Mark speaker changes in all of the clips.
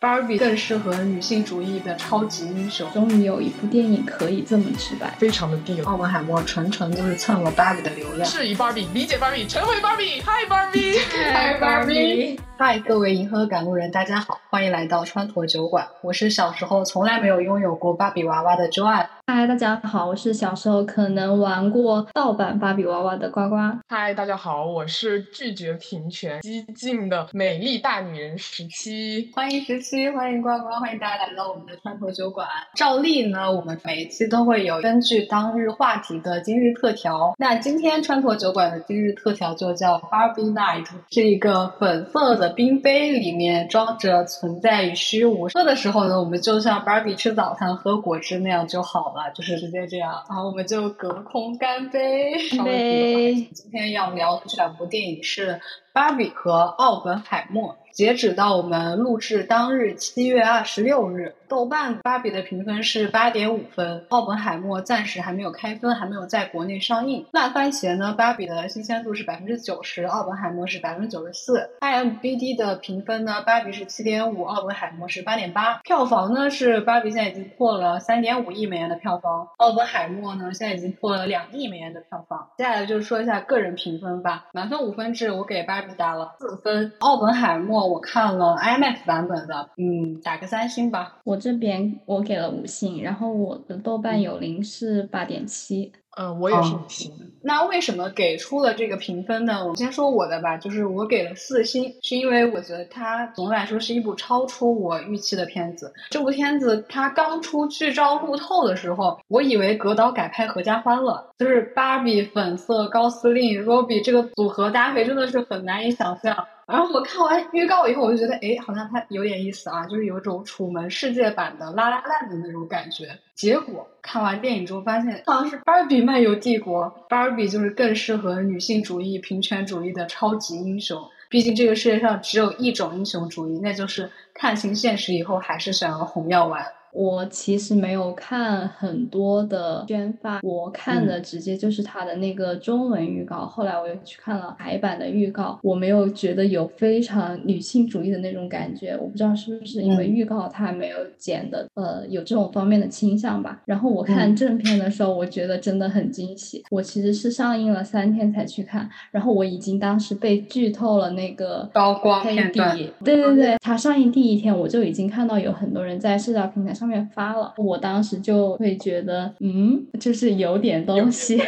Speaker 1: 芭比更适合女性主义的超级英雄。
Speaker 2: 终于有一部电影可以这么直白，
Speaker 3: 非常的地
Speaker 1: 奥本海默纯纯就是蹭了 Barbie 的流量。
Speaker 3: 质疑芭比，理解 Barbie，，成为芭比。嗨，芭比！
Speaker 1: 嗨，芭比！嗨，各位银河赶路人，大家好，欢迎来到川陀酒馆。我是小时候从来没有拥有过芭比娃娃的 Joanne。
Speaker 2: 嗨，大家好，我是小时候可能玩过盗版芭比娃娃的呱呱。
Speaker 3: 嗨，大家好，我是拒绝平权、激进的美丽大女人十七。
Speaker 1: 欢迎十七，欢迎呱呱，欢迎大家来到我们的川陀酒馆。照例呢，我们每一期都会有根据当日话题的今日特调。那今天川陀酒馆的今日特调就叫 Barbie Night，是一个粉色的冰杯，里面装着存在与虚无。喝的时候呢，我们就像 Barbie 吃早餐喝果汁那样就好了。就是直接这样，然后我们就隔空干杯。
Speaker 2: 干杯！
Speaker 1: 今天要聊的这两部电影是《芭比》和《奥本海默》。截止到我们录制当日七月二十六日，豆瓣《芭比》的评分是八点五分，《奥本海默》暂时还没有开分，还没有在国内上映。烂番茄呢，《芭比》的新鲜度是百分之九十，《奥本海默》是百分之九十四。IMBD 的评分呢，《芭比》是七点五，《奥本海默》是八点八。票房呢是《芭比》现在已经破了三点五亿美元的票房，《奥本海默》呢现在已经破了两亿美元的票房。接下来就说一下个人评分吧，满分五分制，我给《芭比》打了四分，《奥本海默》。我看了 IMAX 版本的，嗯，打个三星吧。
Speaker 2: 我这边我给了五星，然后我的豆瓣有零是八点七。
Speaker 3: 嗯，我也是五星。
Speaker 1: 那为什么给出了这个评分呢？我先说我的吧，就是我给了四星，是因为我觉得它总的来说是一部超出我预期的片子。这部片子它刚出剧照路透的时候，我以为格导改拍合家欢了，就是芭比、粉色、高司令、Robbie 这个组合搭配真的是很难以想象。然后我看完预告以后，我就觉得，哎，好像它有点意思啊，就是有种楚门世界版的拉拉烂的那种感觉。结果看完电影之后发现，好像是芭比漫游帝国，芭比就是更适合女性主义、平权主义的超级英雄。毕竟这个世界上只有一种英雄主义，那就是看清现实以后还是想要红药丸。
Speaker 2: 我其实没有看很多的宣发，我看的直接就是它的那个中文预告。后来我又去看了台版的预告，我没有觉得有非常女性主义的那种感觉。我不知道是不是因为预告它没有剪的，呃，有这种方面的倾向吧。然后我看正片的时候，我觉得真的很惊喜。我其实是上映了三天才去看，然后我已经当时被剧透了那个
Speaker 1: 高光片段。
Speaker 2: 对对对，它上映第一天我就已经看到有很多人在社交平台上。面发了，我当时就会觉得，嗯，就是有点东西。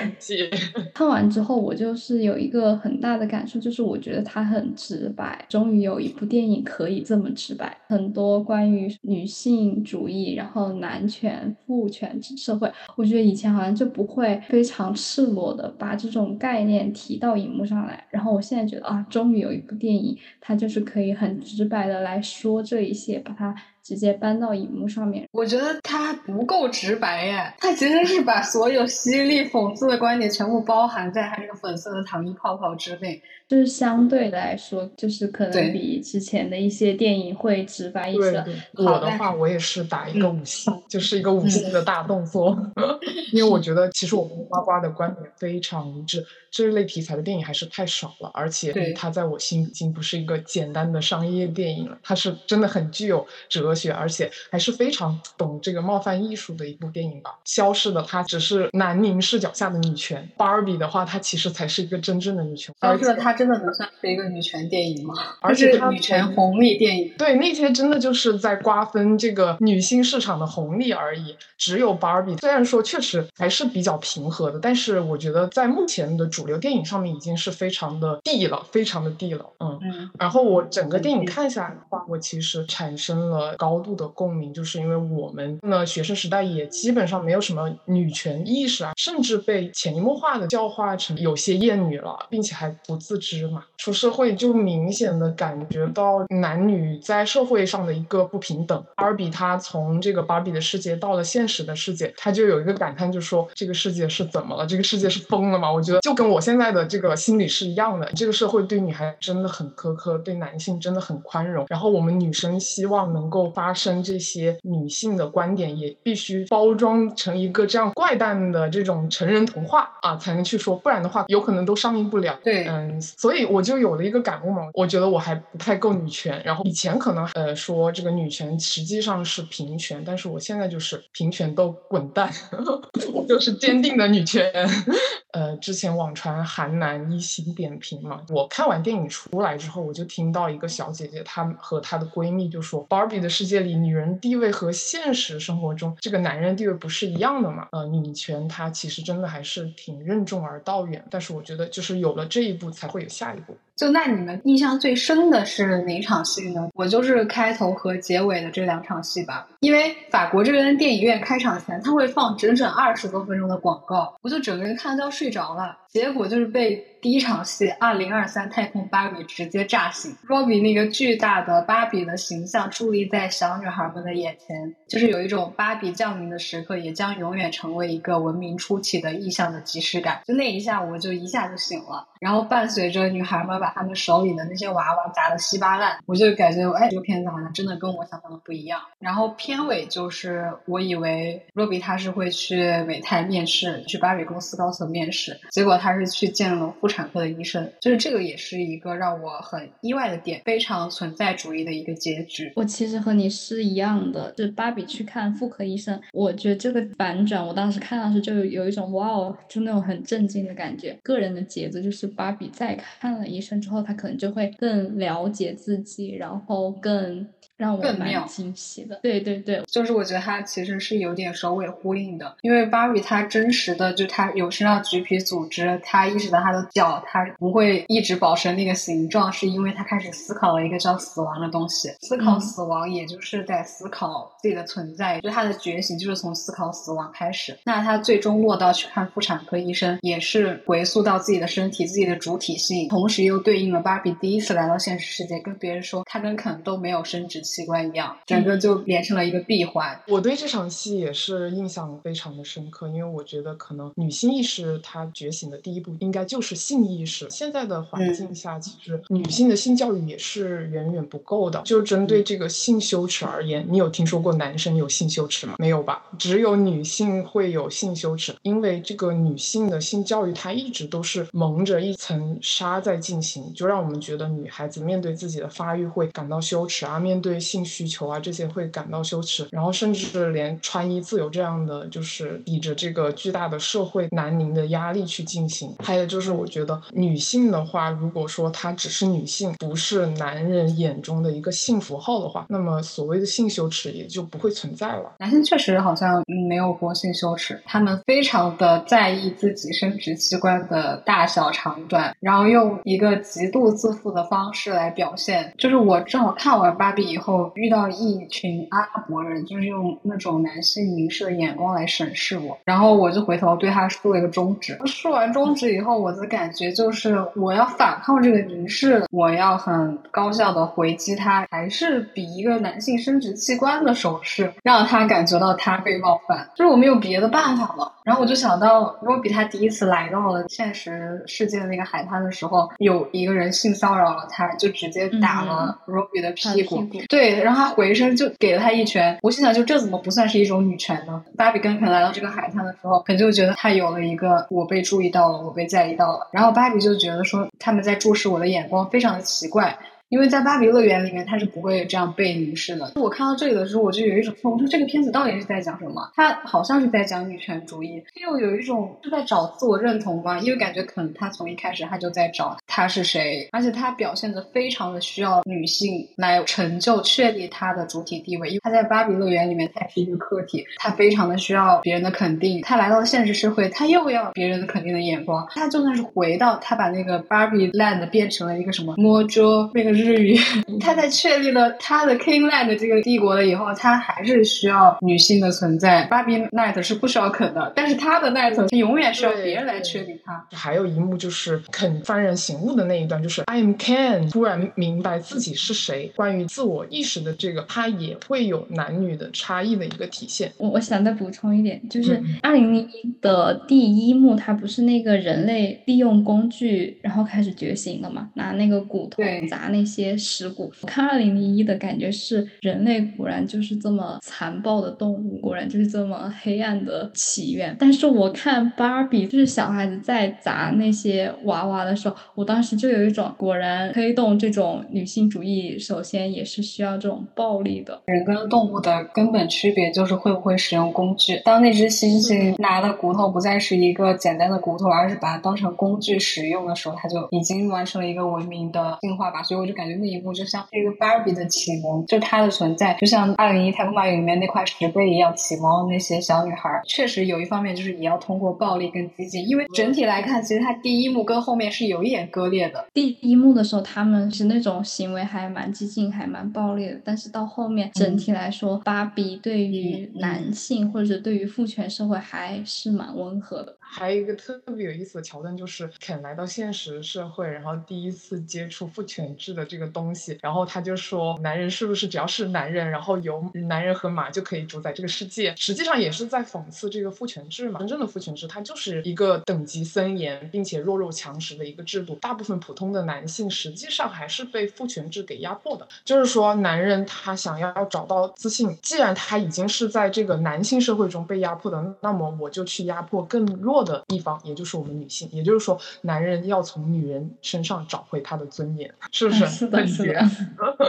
Speaker 2: 看完之后，我就是有一个很大的感受，就是我觉得它很直白。终于有一部电影可以这么直白，很多关于女性主义，然后男权、父权社会，我觉得以前好像就不会非常赤裸的把这种概念提到荧幕上来。然后我现在觉得啊，终于有一部电影，它就是可以很直白的来说这一些，把它。直接搬到荧幕上面，
Speaker 1: 我觉得他不够直白耶，他其实是把所有犀利讽刺的观点全部包含在他这个粉色的糖衣泡泡之内。
Speaker 2: 就是相对来说，就是可能比之前的一些电影会直白一些。
Speaker 3: 我的话，我也是打一个五星，就是一个五星的大动作。因为我觉得，其实我跟呱呱的观点非常一致，这一类题材的电影还是太少了，而且它在我心已经不是一个简单的商业电影了，它是真的很具有哲学，而且还是非常懂这个冒犯艺术的一部电影吧。消失的它只是南宁视角下的女权，芭比的话，它其实才是一个真正的女权。
Speaker 1: 消失的它。真的能算是一个女权电影吗？而且女权红利电影。
Speaker 3: 对，那些真的就是在瓜分这个女性市场的红利而已。只有芭比，虽然说确实还是比较平和的，但是我觉得在目前的主流电影上面已经是非常的地了，非常的地了。嗯嗯。然后我整个电影看下来的话，我其实产生了高度的共鸣，就是因为我们呢学生时代也基本上没有什么女权意识啊，甚至被潜移默化的教化成有些厌女了，并且还不自知。嘛，出社会就明显的感觉到男女在社会上的一个不平等。芭比她从这个芭比的世界到了现实的世界，她就有一个感叹，就说这个世界是怎么了？这个世界是疯了吗？我觉得就跟我现在的这个心理是一样的。这个社会对女孩真的很苛刻，对男性真的很宽容。然后我们女生希望能够发生这些女性的观点，也必须包装成一个这样怪诞的这种成人童话啊，才能去说，不然的话有可能都上映不了。
Speaker 1: 对，
Speaker 3: 嗯，所以我就有了一个感悟嘛，我觉得我还不太够女权。然后以前可能呃说这个女权实际上是平权，但是我现在就是平权都滚蛋，我就是坚定的女权。呃，之前网传韩男一星点评嘛，我看完电影出来之后，我就听到一个小姐姐，她和她的闺蜜就说，Barbie 的世界里，女人地位和现实生活中这个男人地位不是一样的嘛？呃，女权它其实真的还是挺任重而道远，但是我觉得就是有了这一步，才会有下一步。
Speaker 1: 就那你们印象最深的是哪场戏呢？我就是开头和结尾的这两场戏吧。因为法国这边电影院开场前，他会放整整二十多分钟的广告，我就整个人看到睡着了。结果就是被第一场戏《二零二三太空芭比》直接炸醒。Robbie 那个巨大的芭比的形象矗立在小女孩们的眼前，就是有一种芭比降临的时刻，也将永远成为一个文明初期的意象的即视感。就那一下，我就一下就醒了。然后伴随着女孩们把她们手里的那些娃娃砸得稀巴烂，我就感觉，哎，这个片子好像真的跟我想象的不一样。然后片尾就是我以为 Robbie 他是会去美泰面试，去芭比公司高层面试，结果。他是去见了妇产科的医生，就是这个也是一个让我很意外的点，非常存在主义的一个结局。
Speaker 2: 我其实和你是一样的，就是芭比去看妇科医生，我觉得这个反转，我当时看到时就有一种哇哦，就那种很震惊的感觉。个人的节奏就是把比在看了医生之后，他可能就会更了解自己，然后更。让我蛮惊喜的，对对对，
Speaker 1: 就是我觉得它其实是有点首尾呼应的，因为芭比她真实的就她有身上橘皮组织，她意识到她的脚她不会一直保持那个形状，是因为她开始思考了一个叫死亡的东西，思考死亡，也就是在思考自己的存在，就她的觉醒就是从思考死亡开始。那她最终落到去看妇产科医生，也是回溯到自己的身体、自己的主体性，同时又对应了芭比第一次来到现实世界，跟别人说她跟肯都没有生殖器。器官一样，整个就连成了一个闭环。
Speaker 3: 我对这场戏也是印象非常的深刻，因为我觉得可能女性意识它觉醒的第一步应该就是性意识。现在的环境下，其实女性的性教育也是远远不够的。就针对这个性羞耻而言，你有听说过男生有性羞耻吗？没有吧？只有女性会有性羞耻，因为这个女性的性教育它一直都是蒙着一层纱在进行，就让我们觉得女孩子面对自己的发育会感到羞耻啊，面对。对性需求啊，这些会感到羞耻，然后甚至连穿衣自由这样的，就是抵着这个巨大的社会南宁的压力去进行。还有就是，我觉得女性的话，如果说她只是女性，不是男人眼中的一个性符号的话，那么所谓的性羞耻也就不会存在了。
Speaker 1: 男性确实好像没有过性羞耻，他们非常的在意自己生殖器官的大小长短，然后用一个极度自负的方式来表现。就是我正好看完芭比以后。后遇到一群阿拉伯人，就是用那种男性凝视的眼光来审视我，然后我就回头对他竖了一个中指。竖完中指以后，我的感觉就是我要反抗这个凝视，我要很高效的回击他，还是比一个男性生殖器官的手势，让他感觉到他被冒犯，就是我没有别的办法了。然后我就想到罗比他第一次来到了现实世界的那个海滩的时候，有一个人性骚扰了他，就直接打了罗比的屁股，对。然后他回身就给了他一拳，我心想，就这怎么不算是一种女权呢？芭比跟肯来到这个海滩的时候，肯就觉得他有了一个我被注意到了，我被在意到了。然后芭比就觉得说他们在注视我的眼光非常的奇怪。因为在芭比乐园里面，他是不会这样被凝视的。我看到这里的时候，我就有一种，我说这个片子到底是在讲什么？他好像是在讲女权主义，又有一种是在找自我认同吧？因为感觉可能他从一开始他就在找他是谁，而且他表现的非常的需要女性来成就、确立他的主体地位。因为他在芭比乐园里面，他是一个客体，他非常的需要别人的肯定。他来到现实社会，他又要别人的肯定的眼光。他就算是回到他把那个芭比 land 变成了一个什么 Mojo 那个。至于。他在确立了他的 Kingland 这个帝国了以后，他还是需要女性的存在。芭比 Knight 是不需要肯的，但是他的 Knight 他永远需要别人来确立他。
Speaker 3: 还有一幕就是肯幡然醒悟的那一段，就是 I am Ken，突然明白自己是谁。关于自我意识的这个，他也会有男女的差异的一个体现。
Speaker 2: 我我想再补充一点，就是二零零一的第一幕，它不是那个人类利用工具然后开始觉醒了嘛？拿那个骨头砸那些尸骨。我看二零零一的感觉是，人类果然就是这么残暴的动物，果然就是这么黑暗的起源。但是我看芭比，就是小孩子在砸那些娃娃的时候，我当时就有一种，果然推动这种女性主义，首先也是需要这种暴力的。
Speaker 1: 人跟动物的根本区别就是会不会使用工具。当那只猩猩拿的骨头不再是一个简单的骨头，而是把它当成工具使用的时候，它就已经完成了一个文明的进化吧。所以我就感觉那一幕就像这个芭比的启蒙，就她的存在，就像《二零一太空漫游》里面那块石碑一样，启蒙那些小女孩。确实有一方面就是也要通过暴力跟激进，因为整体来看，其实它第一幕跟后面是有一点割裂的。
Speaker 2: 第一幕的时候，他们是那种行为还蛮激进，还蛮暴力的，但是到后面整体来说，芭比对于男性或者对于父权社会还是蛮温和的。
Speaker 3: 还有一个特别有意思的桥段，就是肯来到现实社会，然后第一次接触父权制的这个东西，然后他就说：“男人是不是只要是男人，然后有男人和马就可以主宰这个世界？”实际上也是在讽刺这个父权制嘛。真正的父权制，它就是一个等级森严并且弱肉强食的一个制度。大部分普通的男性实际上还是被父权制给压迫的。就是说，男人他想要找到自信，既然他已经是在这个男性社会中被压迫的，那么我就去压迫更弱。的地方，也就是我们女性，也就是说，男人要从女人身上找回他的尊严，是不是？
Speaker 2: 是的，是的。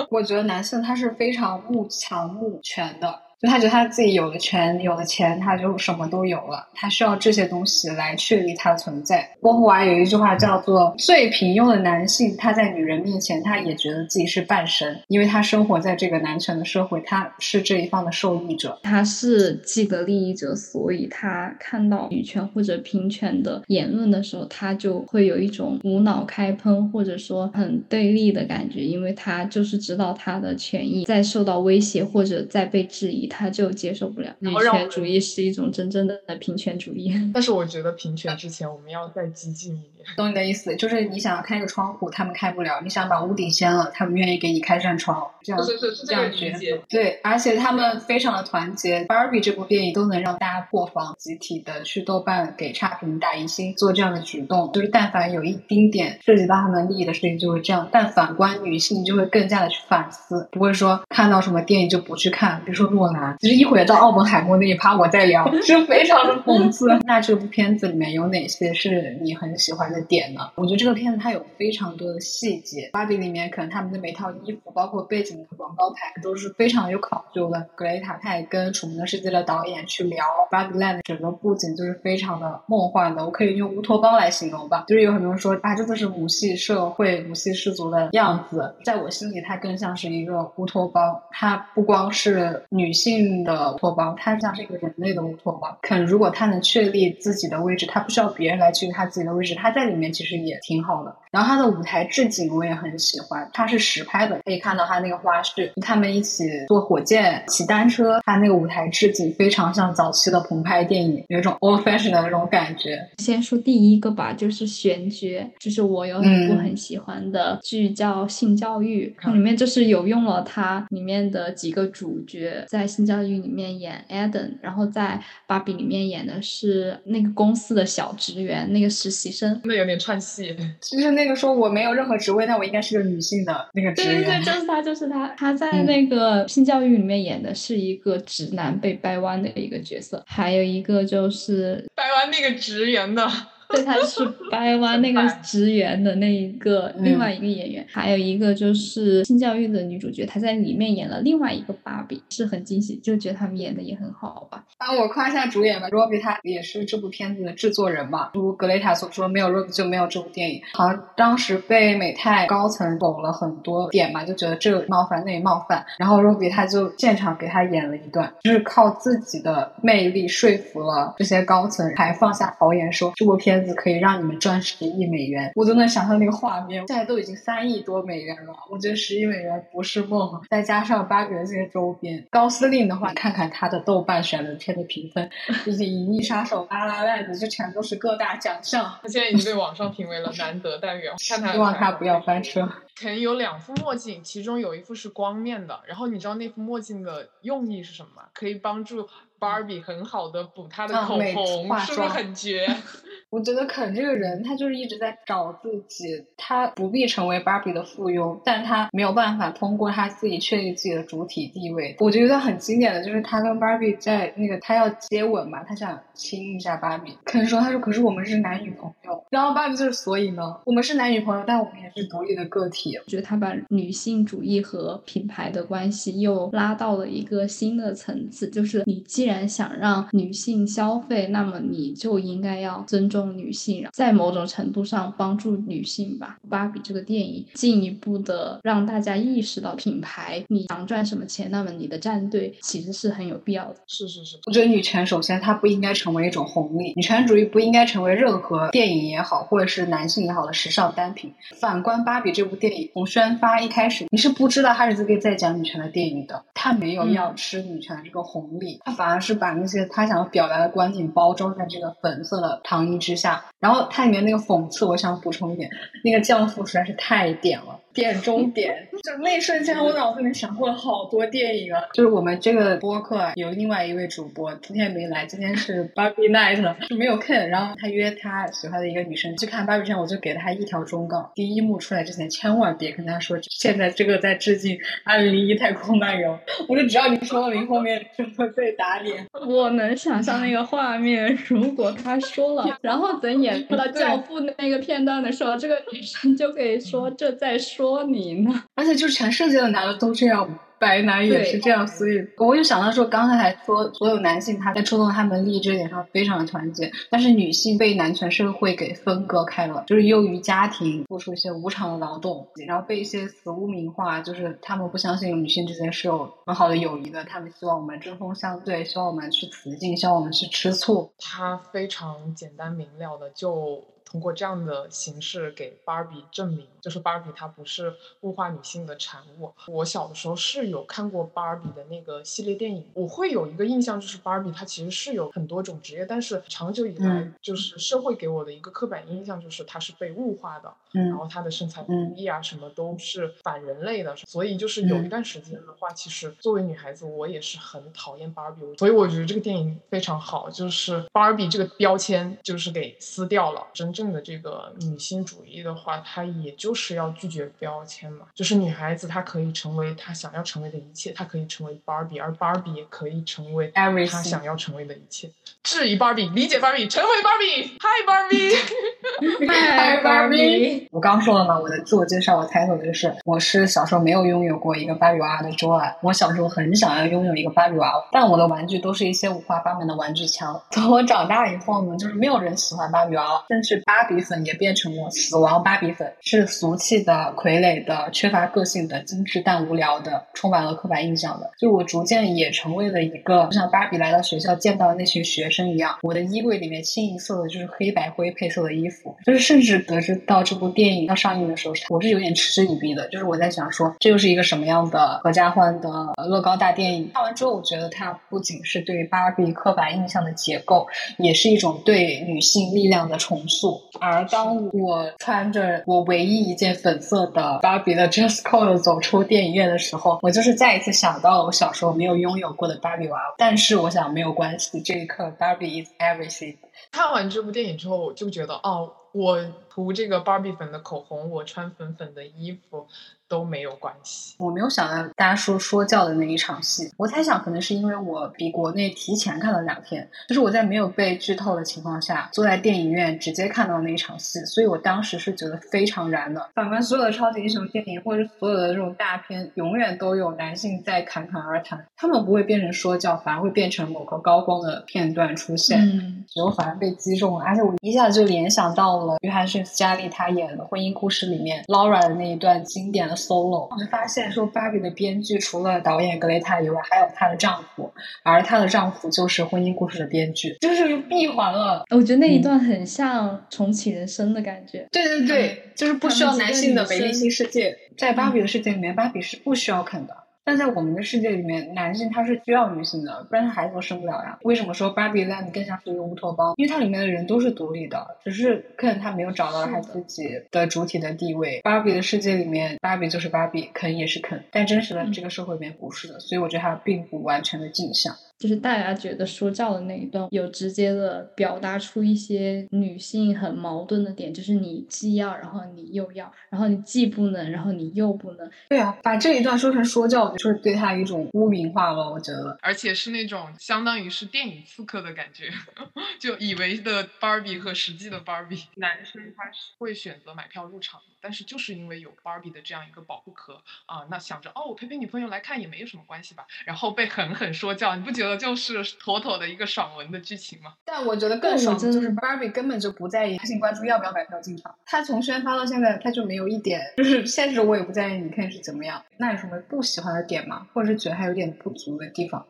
Speaker 1: 我觉得男性他是非常慕强慕权的。就他觉得他自己有了权，有了钱，他就什么都有了。他需要这些东西来确立他的存在。波伏娃有一句话叫做：“最平庸的男性，他在女人面前，他也觉得自己是半神，因为他生活在这个男权的社会，他是这一方的受益者，
Speaker 2: 他是既得利益者，所以他看到女权或者平权的言论的时候，他就会有一种无脑开喷，或者说很对立的感觉，因为他就是知道他的权益在受到威胁或者在被质疑。”他就接受不了女权主义是一种真正的平权主义，
Speaker 3: 但是我觉得平权之前我们要再激进一点。
Speaker 1: 懂你的意思，就是你想要开个窗户，他们开不了；你想把屋顶掀了，他们愿意给你开扇窗。这样这样觉得对，而且他们非常的团结。Barbie 这部电影都能让大家破防，集体的去豆瓣给差评打一星，做这样的举动，就是但凡有一丁点涉及到他们利益的事情，就会这样。但反观女性，就会更加的去反思，不会说看到什么电影就不去看。比如说诺兰。其实一会儿到奥本海默那一趴，我再聊，就非常的讽刺。那这部片子里面有哪些是你很喜欢的点呢？我觉得这个片子它有非常多的细节。芭比里面可能他们的每套衣服，包括背景的广告牌，都是非常有考究的。格雷塔他也跟《楚门的世界》的导演去聊芭比 land 整个布景，就是非常的梦幻的。我可以用乌托邦来形容吧。就是有很多人说啊，这就是母系社会、母系氏族的样子。在我心里，它更像是一个乌托邦。它不光是女性。性的乌托邦，它像是一个人类的乌托邦。肯如果他能确立自己的位置，他不需要别人来确立他自己的位置，他在里面其实也挺好的。然后他的舞台置景我也很喜欢，他是实拍的，可以看到他那个花絮，他们一起坐火箭、骑单车，他那个舞台置景非常像早期的澎湃电影，有一种 old fashion 的那种感觉。
Speaker 2: 先说第一个吧，就是选角，就是我有一部很喜欢的剧叫《性教育》，里面就是有用了它里面的几个主角在性教育里面演 Eden，然后在芭比里面演的是那个公司的小职员，那个实习生，
Speaker 3: 那有点串戏，
Speaker 1: 其实那。那个说我没有任何职位，但我应该是个女性的那个职
Speaker 2: 员。对对对，就是他，就是他。他在那个性教育里面演的是一个直男被掰弯的一个角色，还有一个就是
Speaker 3: 掰弯那个职员的。
Speaker 2: 对，他是掰弯那个职员的那一个另外一个演员，还有一个就是性教育的女主角，她在里面演了另外一个芭比，是很惊喜，就觉得他们演的也很好吧。
Speaker 1: 啊，我夸一下主演吧，Robbie 他也是这部片子的制作人嘛。如格雷塔所说，没有 Robbie 就没有这部电影。好像当时被美泰高层否了很多点嘛，就觉得这冒犯那冒犯，然后 Robbie 他就现场给他演了一段，就是靠自己的魅力说服了这些高层，还放下豪言说这部片。片子可以让你们赚十亿美元，我都能想象那个画面。现在都已经三亿多美元了，我觉得十亿美元不是梦。再加上芭比的这些周边，高司令的话，看看他的豆瓣选的片的评分，以及《银翼杀手》《拉拉烂子》，这全都是各大奖项。
Speaker 3: 他现在已经被网上评为了难得代表，希
Speaker 1: 望他不要翻车。
Speaker 3: 肯有两副墨镜，其中有一副是光面的。然后你知道那副墨镜的用意是什么吗？可以帮助。Barbie 很好的补她的口红，是不是很绝？
Speaker 1: 我觉得肯这个人，他就是一直在找自己，他不必成为 Barbie 的附庸，但他没有办法通过他自己确立自己的主体地位。我觉得很经典的就是他跟 Barbie 在那个他要接吻嘛，他想亲一下 Barbie，肯说他说可是我们是男女朋友，然后 Barbie 就是所以呢，我们是男女朋友，但我们也是独立的个体。
Speaker 2: 我觉得他把女性主义和品牌的关系又拉到了一个新的层次，就是你既然想让女性消费，那么你就应该要尊重。女性，在某种程度上帮助女性吧。芭比这个电影进一步的让大家意识到，品牌你想赚什么钱，那么你的战队其实是很有必要的。
Speaker 3: 是是是，
Speaker 1: 我觉得女权首先它不应该成为一种红利，女权主义不应该成为任何电影也好，或者是男性也好的时尚单品。反观芭比这部电影，从宣发一开始，你是不知道它是这个在讲女权的电影的，它没有要吃女权这个红利，它反而是把那些他想要表达的观点包装在这个粉色的糖衣之下。然后它里面那个讽刺，我想补充一点，那个教父实在是太点了。点中点，就那一瞬间，我脑子里想过了好多电影啊。就是我们这个播客有另外一位主播，今天没来，今天是 Barbie Night，就没有 Ken。然后他约他喜欢的一个女生去看 Barbie 片，我就给了他一条忠告：第一幕出来之前，千万别跟他说现在这个在致敬《二零零一太空漫游》。我说只要你说了，你后面就会被打脸。
Speaker 2: 我能想象那个画面，如果他说了，然后等演到教父那个片段的时候，这个女生就可以说这在说。说你呢？
Speaker 1: 而且就是全世界的男的都这样，白男也是这样，所以我就想到说，刚才还说所有男性他在触动他们利益这点上非常的团结，但是女性被男权社会给分割开了，就是由于家庭付出一些无偿的劳动，然后被一些死污名化，就是他们不相信女性之间是有很好的友谊的，他们希望我们针锋相对，希望我们去雌竞，希望我们去吃醋。
Speaker 3: 他非常简单明了的就。通过这样的形式给芭比证明，就是芭比它不是物化女性的产物。我小的时候是有看过芭比的那个系列电影，我会有一个印象，就是芭比它其实是有很多种职业，但是长久以来就是社会给我的一个刻板印象就是它是被物化的，然后她的身材比例啊什么都是反人类的。所以就是有一段时间的话，其实作为女孩子，我也是很讨厌芭比。所以我觉得这个电影非常好，就是芭比这个标签就是给撕掉了，真正。的这个女性主义的话，它也就是要拒绝标签嘛，就是女孩子她可以成为她想要成为的一切，她可以成为 Barbie，而 Barbie 也可以成为她想要成为的一切。质疑 Barbie，理解 Barbie，成为 Barbie，Hi
Speaker 1: Barbie，Hi Barbie。我刚说了嘛，我的自我介绍，我抬头就是，我是小时候没有拥有过一个芭比娃娃的 Joy，我小时候很想要拥有一个芭比娃娃，但我的玩具都是一些五花八门的玩具枪。等我长大以后呢，就是没有人喜欢芭比娃娃，甚至芭比粉也变成了死亡芭比粉，是俗气的、傀儡的、缺乏个性的、精致但无聊的、充满了刻板印象的。就我逐渐也成为了一个，就像芭比来到学校见到的那群学生一样，我的衣柜里面清一色的就是黑白灰配色的衣服。就是甚至得知到这部电影要上映的时候，我是有点嗤之以鼻的。就是我在想说，这又是一个什么样的合家欢的乐高大电影？看完之后，我觉得它不仅是对芭比刻板印象的解构，也是一种对女性力量的重塑。而当我穿着我唯一一件粉色的芭比的 dress code 走出电影院的时候，我就是再一次想到了我小时候没有拥有过的芭比娃娃。但是我想没有关系，这一刻芭比 is everything。
Speaker 3: 看完这部电影之后，我就觉得哦，我涂这个芭比粉的口红，我穿粉粉的衣服。都没有关系。
Speaker 1: 我没有想到大家说说教的那一场戏，我猜想可能是因为我比国内提前看了两天，就是我在没有被剧透的情况下，坐在电影院直接看到那一场戏，所以我当时是觉得非常燃的。反观所有的超级英雄电影或者所有的这种大片，永远都有男性在侃侃而谈，他们不会变成说教，反而会变成某个高光的片段出现，嗯，我反而被击中了，而且我一下子就联想到了约翰逊珍斯嘉丽她演的《婚姻故事》里面 Laura 的那一段经典的 solo，我就发现说芭比的编剧除了导演格雷塔以外，还有她的丈夫，而她的丈夫就是《婚姻故事》的编剧，就是闭环了。
Speaker 2: 我觉得那一段很像重启人生的感觉。
Speaker 1: 对对对，就是不需要男性的美丽新世界，在芭比的世界里面，芭比是不需要啃的。但在我们的世界里面，男性他是需要女性的，不然他孩子都生不了呀。为什么说芭比 land 更像是一个乌托邦？因为它里面的人都是独立的，只是肯他没有找到他自己的主体的地位。芭比的世界里面，芭比就是芭比，肯也是肯，但真实的这个社会里面不是的，所以我觉得它并不完全的镜像。
Speaker 2: 就是大家觉得说教的那一段，有直接的表达出一些女性很矛盾的点，就是你既要，然后你又要，然后你既不能，然后你又不能。
Speaker 1: 对啊，把这一段说成说教，就是对他一种污名化了。我觉得，
Speaker 3: 而且是那种相当于是电影刺客的感觉，就以为的芭比和实际的芭比，男生他是会选择买票入场。但是就是因为有 Barbie 的这样一个保护壳啊，那想着哦，我陪陪女朋友来看也没有什么关系吧，然后被狠狠说教，你不觉得就是妥妥的一个爽文的剧情吗？
Speaker 1: 但我觉得更爽就是 Barbie 根本就不在意男性关注要不要买票进场，他从宣发到现在他就没有一点就是现实，我也不在意你看是怎么样。那有什么不喜欢的点吗？或者是觉得还有点不足的地方？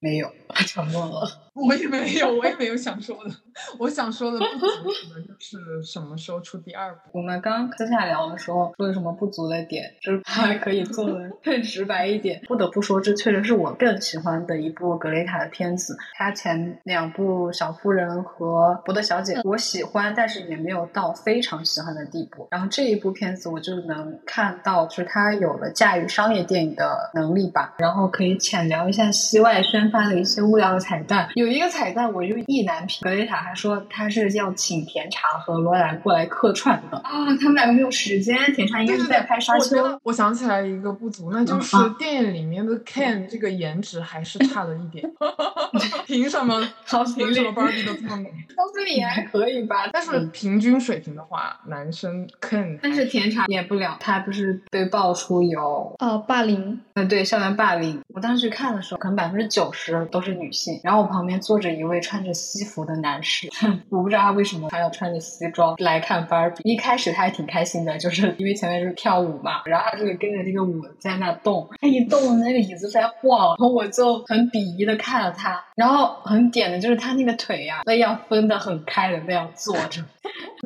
Speaker 1: 没有，沉默了。
Speaker 3: 我也没有，我也没有想说的。我想说的不足可能就是什么时候出第二部。
Speaker 1: 我们刚私下聊的时候说有什么不足的点，就是还可以做的 更直白一点。不得不说，这确实是我更喜欢的一部格雷塔的片子。他前两部《小妇人》和《伯德小姐》，我喜欢，但是也没有到非常喜欢的地步。然后这一部片子，我就能看到，就是他有了驾驭商业电影的能力吧。然后可以浅聊一下戏外宣发的一些无聊的彩蛋。有一个彩蛋，我就意难平。格雷塔还说他是要请甜茶和罗兰过来客串的啊，他们两个没有时间。甜茶应该是在拍《沙丘》。
Speaker 3: 我想起来一个不足，那就是电影里面的 Ken 这个颜值还是差了一点。凭什么？凭什么 Barbie 都这么美？
Speaker 1: 高斯里还可以吧？
Speaker 3: 但是平均水平的话，男生 Ken。
Speaker 1: 但是甜茶演不了，他不是被爆出有
Speaker 2: 呃霸凌？
Speaker 1: 嗯，对，校园霸凌。我当时看的时候，可能百分之九十都是女性，然后我旁边坐着一位穿着西服的男士，我不知道他为什么他要穿着西装来看芭比。一开始他还挺开心的，就是因为前面就是跳舞嘛，然后他就跟着那个舞在那动，他一动那个椅子在晃，然后我就很鄙夷的看了他，然后很点的就是他那个腿呀，那样分的很开的那样坐着。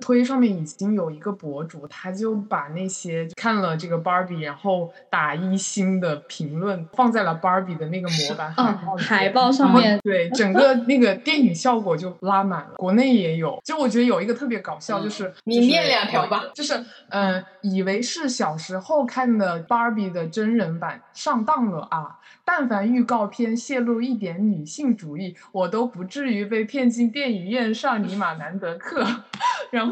Speaker 3: 推上面已经有一个博主，他就把那些看了这个芭比然后打一星的评论放在了芭比的那个模板海报
Speaker 2: 海报上面，
Speaker 3: 对整个那个电影效果就拉满了。国内也有，就我觉得有一个特别搞笑，就是
Speaker 1: 你念两条吧，
Speaker 3: 就是嗯，以为是小时候看的芭比的真人版上当了啊！但凡预告片泄露一点女性主义，我都不至于被骗进电影院上尼玛难得克。然后，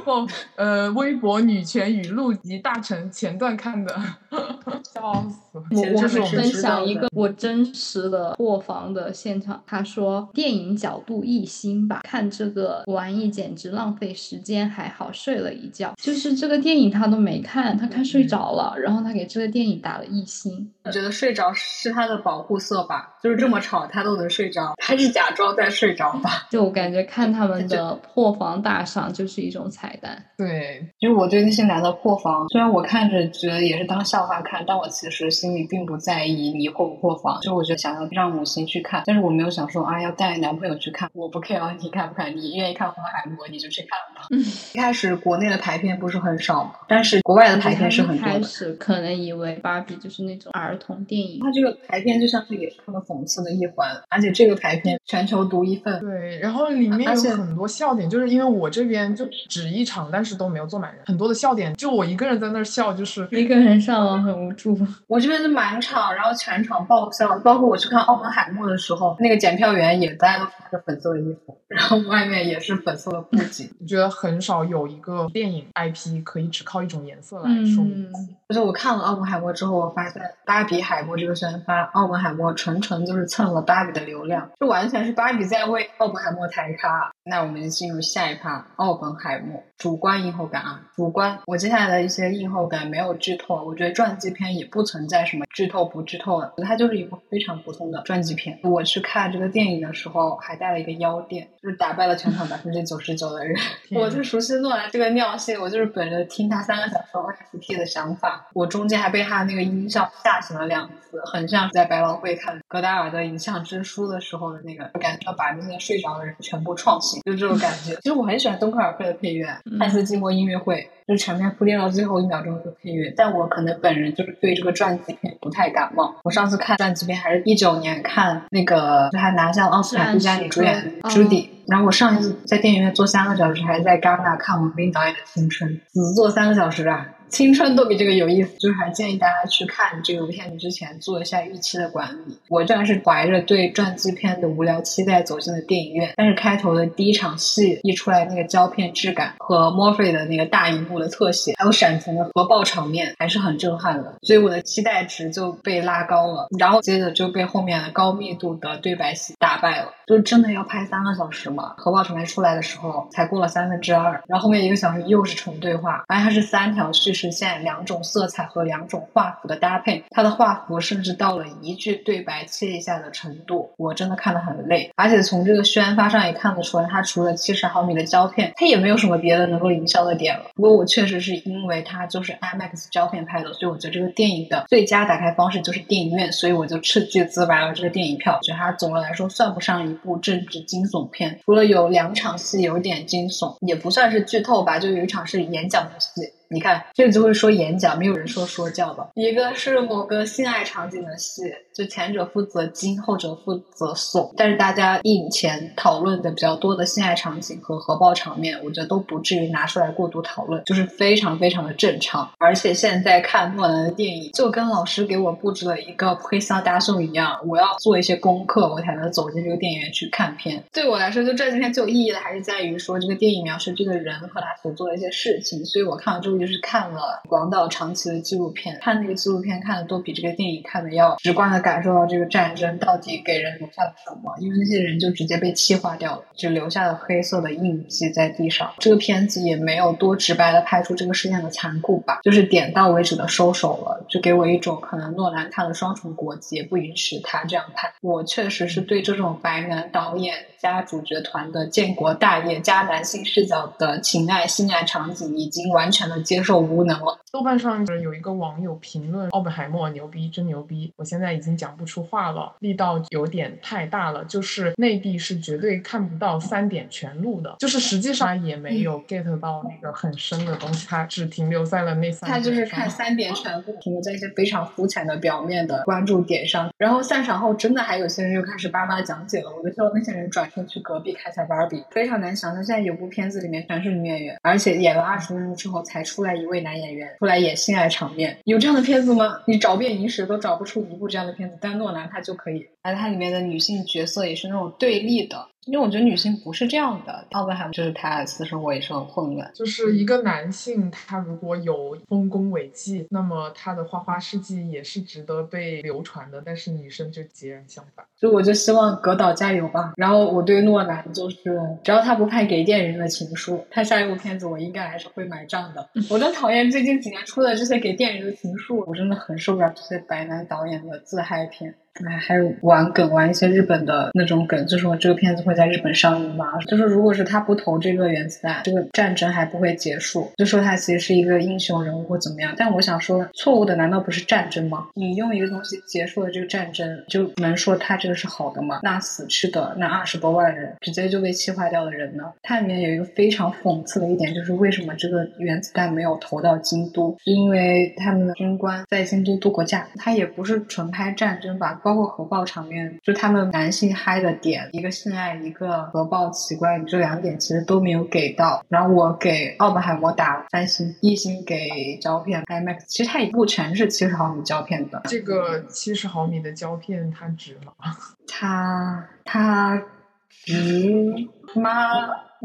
Speaker 3: 呃，微博女权语录集大成前段看的，笑死！
Speaker 2: 我我分享一个我真实的破防的现场，他说电影角度一星吧，看这个玩意简直浪费时间，还好睡了一觉。就是这个电影他都没看，他看睡着了，然后他给这个电影打了一星。
Speaker 1: 我觉得睡着是他的保护色吧，就是这么吵他都能睡着，还是假装在睡着吧？
Speaker 2: 就我感觉看他们的 破防大赏就是一种。彩蛋
Speaker 3: 对，
Speaker 1: 就是我对那些男的破防，虽然我看着觉得也是当笑话看，但我其实心里并不在意你破不破防。就我觉得想要让母亲去看，但是我没有想说啊要带男朋友去看，我不 care 你看不看，你愿意看《红海默》你就去看吧。嗯，一开始国内的排片不是很少嘛，但是国外的排片是很多的。
Speaker 2: 开始可能以为芭比就是那种儿童电影，
Speaker 1: 它这个排片就像是也是他们讽刺的一环，而且这个排片全球独一份。
Speaker 3: 对，然后里面有很多笑点，就是因为我这边就只。只一场，但是都没有坐满人，很多的笑点，就我一个人在那儿笑，就是
Speaker 2: 一个人上网很无助。
Speaker 1: 我这边是满场，然后全场爆笑，包括我去看《奥本海默》的时候，那个检票员也大家都穿着粉色的衣服，然后外面也是粉色的布景。
Speaker 3: 我觉得很少有一个电影 IP 可以只靠一种颜色来说明。
Speaker 1: 就是我看了《奥本海默》之后，我发现芭比海默这个宣发，奥本海默纯纯就是蹭了芭比的流量，这完全是芭比在为奥本海默抬咖。那我们就进入下一趴，奥本海默。主观映后感啊，主观，我接下来的一些映后感没有剧透，我觉得传记片也不存在什么剧透不剧透的，它就是一部非常普通的传记片。我去看这个电影的时候，还带了一个腰垫，就是打败了全场百分之九十九的人。我就熟悉诺兰这个尿性，我就是本着听他三个小时 OST 的想法，我中间还被他那个音效吓醒了两次，很像在百老汇看戈达尔的《影像之书》的时候的那个感觉，要把那些睡着的人全部创醒，就这种感觉。其实我很喜欢敦刻尔克的配乐。汉斯季默音乐会就是全片铺垫到最后一秒钟的配乐，但我可能本人就是对这个传记片不太感冒。我上次看传记片还是一九年看那个，就还拿下奥斯卡最佳女主演朱迪。然后我上一次在电影院坐三个小时，还是在戛纳看王斌导演的《青春》，只坐三个小时啊。青春都比这个有意思，就是还建议大家去看这个片子之前做一下预期的管理。我这样是怀着对传记片的无聊期待走进了电影院，但是开头的第一场戏一出来，那个胶片质感和墨菲的那个大荧幕的特写，还有闪存的核爆场面，还是很震撼的。所以我的期待值就被拉高了，然后接着就被后面的高密度的对白戏打败了。就真的要拍三个小时吗？核爆场面出来的时候才过了三分之二，然后后面一个小时又是纯对话，而且它是三条叙事。实现两种色彩和两种画幅的搭配，它的画幅甚至到了一句对白切一下的程度，我真的看得很累。而且从这个宣发上也看得出来，它除了七十毫米的胶片，它也没有什么别的能够营销的点了。不过我确实是因为它就是 IMAX 胶片拍的，所以我觉得这个电影的最佳打开方式就是电影院，所以我就斥巨资买了这个电影票。觉得它总的来说算不上一部政治惊悚片，除了有两场戏有点惊悚，也不算是剧透吧，就有一场是演讲的戏。你看，这个就会说演讲，没有人说说教的。一个是某个性爱场景的戏，就前者负责惊，后者负责悚。但是大家以前讨论的比较多的性爱场景和核爆场面，我觉得都不至于拿出来过度讨论，就是非常非常的正常。而且现在看诺兰的电影，就跟老师给我布置了一个黑箱大送一样，我要做一些功课，我才能走进这个电影院去看片。对我来说，就这几天最有意义的，还是在于说这个电影描述这个人和他所做的一些事情。所以我看了之后。就是看了广岛长崎的纪录片，看那个纪录片看的都比这个电影看的要直观的感受到这个战争到底给人留下了什么，因为那些人就直接被气化掉了，只留下了黑色的印记在地上。这个片子也没有多直白的拍出这个事件的残酷吧，就是点到为止的收手了，就给我一种可能诺兰他的双重国籍不允许他这样拍。我确实是对这种白男导演加主角团的建国大业加男性视角的情爱性爱场景已经完全的。接受无能了。
Speaker 3: 豆瓣上有一个网友评论：“奥本海默牛逼，真牛逼！”我现在已经讲不出话了，力道有点太大了。就是内地是绝对看不到三点全录的，就是实际上也没有 get 到那个很深的东西，他只停留在了那三。
Speaker 1: 他就是看三点全录，停留在一些非常肤浅的表面的关注点上。然后散场后，真的还有些人又开始叭叭讲解了。我就希望那些人转先去隔壁看一下芭比。非常难想象，现在有部片子里面全是女演员，而且演了二十分钟之后才出。来一位男演员出来演性爱场面，有这样的片子吗？你找遍影史都找不出一部这样的片子，但诺兰他就可以。而它里面的女性角色也是那种对立的。因为我觉得女性不是这样的，奥本海默就是他私生活也是很混乱。
Speaker 3: 就是一个男性，他如果有丰功伟绩，那么他的花花事迹也是值得被流传的。但是女生就截然相反。
Speaker 1: 所以我就希望葛导加油吧。然后我对诺兰就是，只要他不拍给电影人的情书，他下一部片子我应该还是会买账的。我真讨厌最近几年出的这些给电影人的情书，我真的很受不了这些白男导演的自嗨片。哎，还有玩梗，玩一些日本的那种梗，就说这个片子会在日本上映吗？就是如果是他不投这个原子弹，这个战争还不会结束。就说他其实是一个英雄人物或怎么样。但我想说，错误的难道不是战争吗？你用一个东西结束了这个战争，就能说他这个是好的吗？那死去的那二十多万人，直接就被气化掉的人呢？它里面有一个非常讽刺的一点，就是为什么这个原子弹没有投到京都？是因为他们的军官在京都度过假。他也不是纯拍战争吧？包括核爆场面，就他们男性嗨的点，一个性爱，一个核爆奇观，这两点其实都没有给到。然后我给奥本海默打三星，一星给胶片 IMAX。其实它一部全是七十毫米胶片的，
Speaker 3: 这个七十毫米的胶片它值吗？
Speaker 1: 它它值吗？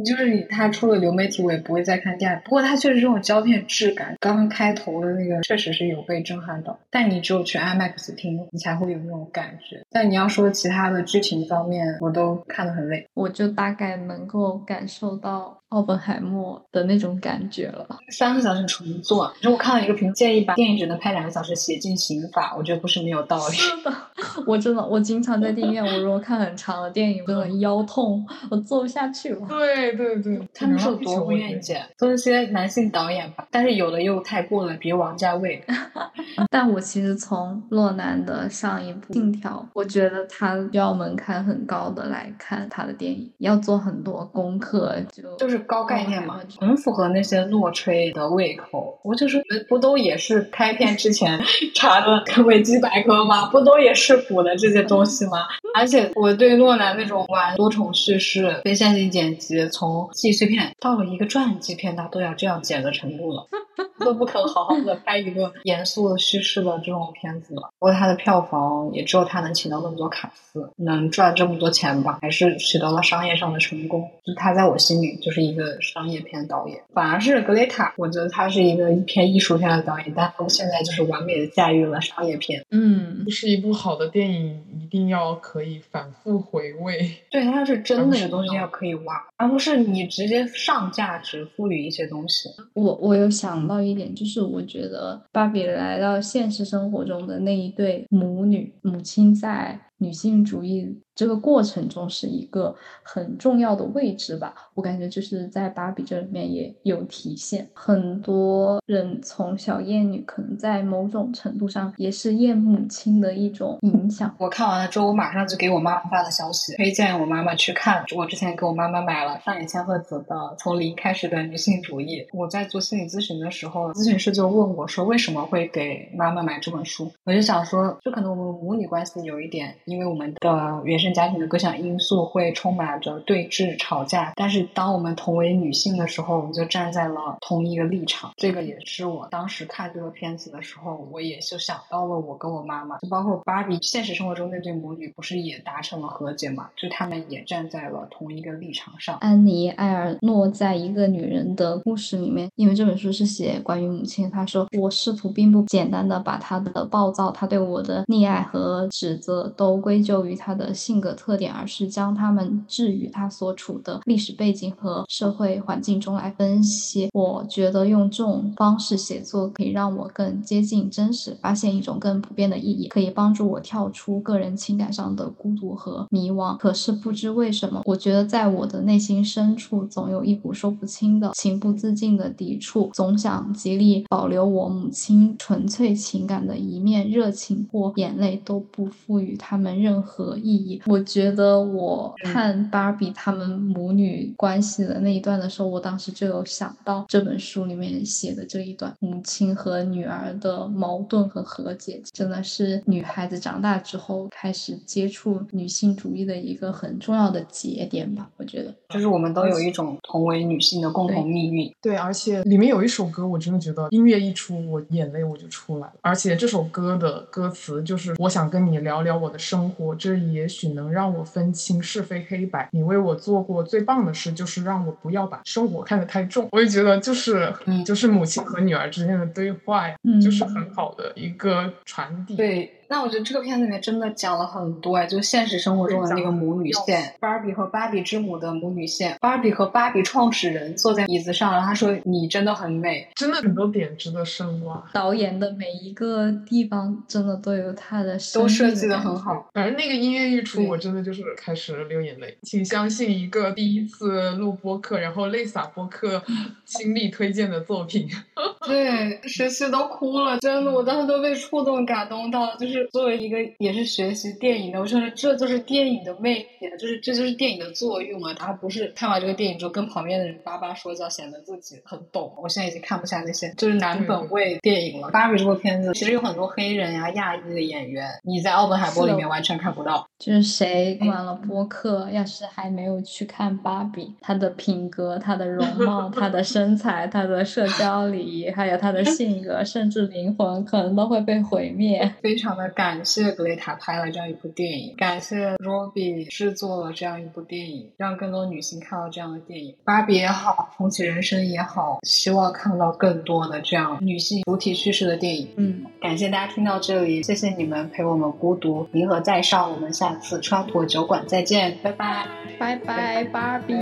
Speaker 1: 就是你他出了流媒体，我也不会再看第二。不过它确实这种胶片质感，刚刚开头的那个确实是有被震撼到。但你只有去 IMAX 听，你才会有那种感觉。但你要说其他的剧情方面，我都看得很累。
Speaker 2: 我就大概能够感受到。奥本海默的那种感觉了，
Speaker 1: 三个小时重做。其实我看了一个评论，建议把电影只能拍两个小时写进刑法，我觉得不是没有道理。
Speaker 2: 是的，我真的，我经常在电影院，我如果看很长的电影，真的腰痛，我坐不下去了。
Speaker 3: 对对对，
Speaker 1: 他们是多不愿意剪，都是些男性导演吧，但是有的又太过了，比如王家卫。
Speaker 2: 但我其实从洛南的上一部《信条》，我觉得他要门槛很高的来看他的电影，要做很多功课，就
Speaker 1: 就是。高概念嘛，很符合那些诺吹的胃口。我就是不都也是开片之前 查的维基百科吗？不都也是补的这些东西吗？而且我对诺兰那种玩多重叙事、非线性剪辑，从记忆碎片到了一个传记片，他都要这样剪的程度了，都不肯好好的拍一个严肃的叙事的这种片子了。不过他的票房也只有他能请到那么多卡司，能赚这么多钱吧，还是取得了商业上的成功。就他在我心里就是一。个商业片导演，反而是格雷塔，我觉得他是一个一篇艺术片的导演，但他现在就是完美的驾驭了商业片。
Speaker 2: 嗯，
Speaker 3: 是一部好的电影，一定要可以反复回味。
Speaker 1: 对，他是真的有东西要可以挖，而不是你直接上价值赋予一些东西。
Speaker 2: 我我有想到一点，就是我觉得芭比来到现实生活中的那一对母女，母亲在。女性主义这个过程中是一个很重要的位置吧，我感觉就是在芭比这里面也有体现。很多人从小厌女，可能在某种程度上也是厌母亲的一种影响。
Speaker 1: 我看完了之后，我马上就给我妈妈发了消息，推荐我妈妈去看。我之前给我妈妈买了上野千鹤子的《从零开始的女性主义》。我在做心理咨询的时候，咨询师就问我说：“为什么会给妈妈买这本书？”我就想说，就可能我们母女关系有一点。因为我们的原生家庭的各项因素会充满着对峙、吵架，但是当我们同为女性的时候，我们就站在了同一个立场。这个也是我当时看这个片子的时候，我也就想到了我跟我妈妈，就包括芭比现实生活中那对母女，不是也达成了和解嘛？就他们也站在了同一个立场上。
Speaker 2: 安妮·埃尔诺在一个女人的故事里面，因为这本书是写关于母亲，她说我试图并不简单的把她的暴躁、她对我的溺爱和指责都。不归咎于他的性格特点，而是将他们置于他所处的历史背景和社会环境中来分析。我觉得用这种方式写作可以让我更接近真实，发现一种更普遍的意义，可以帮助我跳出个人情感上的孤独和迷惘。可是不知为什么，我觉得在我的内心深处总有一股说不清的、情不自禁的抵触，总想极力保留我母亲纯粹情感的一面，热情或眼泪都不赋予他们。们任何意义？我觉得我看芭比他们母女关系的那一段的时候，我当时就有想到这本书里面写的这一段母亲和女儿的矛盾和和解，真的是女孩子长大之后开始接触女性主义的一个很重要的节点吧。我觉得，
Speaker 1: 就是我们都有一种同为女性的共同命运。
Speaker 3: 对，而且里面有一首歌，我真的觉得音乐一出，我眼泪我就出来了。而且这首歌的歌词就是我想跟你聊聊我的生。生活，这也许能让我分清是非黑白。你为我做过最棒的事，就是让我不要把生活看得太重。我也觉得，就是，嗯就是母亲和女儿之间的对话呀，就是很好的一个传递。
Speaker 1: 对。那我觉得这个片子里面真的讲了很多哎，就现实生活中的那个母女线，芭比和芭比之母的母女线，芭比和芭比创始人坐在椅子上，然后他说：“你真的很美。”
Speaker 3: 真的很多点值得深挖。
Speaker 2: 导演的每一个地方真的都有他的，
Speaker 1: 都设计的很好。
Speaker 3: 反正那个音乐一出，我真的就是开始流眼泪。请相信一个第一次录播客，然后泪洒播客亲力推荐的作品。
Speaker 1: 对，学习都哭了，真的，我当时都被触动感动到，就是。作为一个也是学习电影的，我觉得这就是电影的魅力，就是这就是电影的作用啊！他不是看完这个电影之后跟旁边的人叭叭说教，显得自己很懂。我现在已经看不下那些就是男本位电影了。芭比这部片子其实有很多黑人呀、亚裔的演员，你在奥本海默里面完全看不到。
Speaker 2: 就是谁听完了播客，要是还没有去看芭比，她的品格、她的容貌、她的身材、她的社交礼仪，还有她的性格，甚至灵魂，可能都会被毁灭。
Speaker 1: 非常的。的感谢格雷塔拍了这样一部电影，感谢 Robbie 制作了这样一部电影，让更多女性看到这样的电影。芭比也好，重启人生也好，希望看到更多的这样女性主体叙事的电影。
Speaker 2: 嗯，
Speaker 1: 感谢大家听到这里，谢谢你们陪我们孤独，银河在上，我们下次川普酒馆再见，拜拜，
Speaker 2: 拜拜，芭比，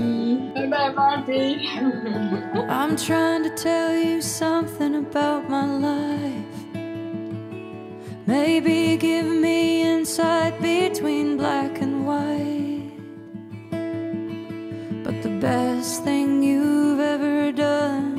Speaker 1: 拜拜，芭比。
Speaker 4: I'm trying to tell you something about my life. Maybe give me insight between black and white. But the best thing you've ever done.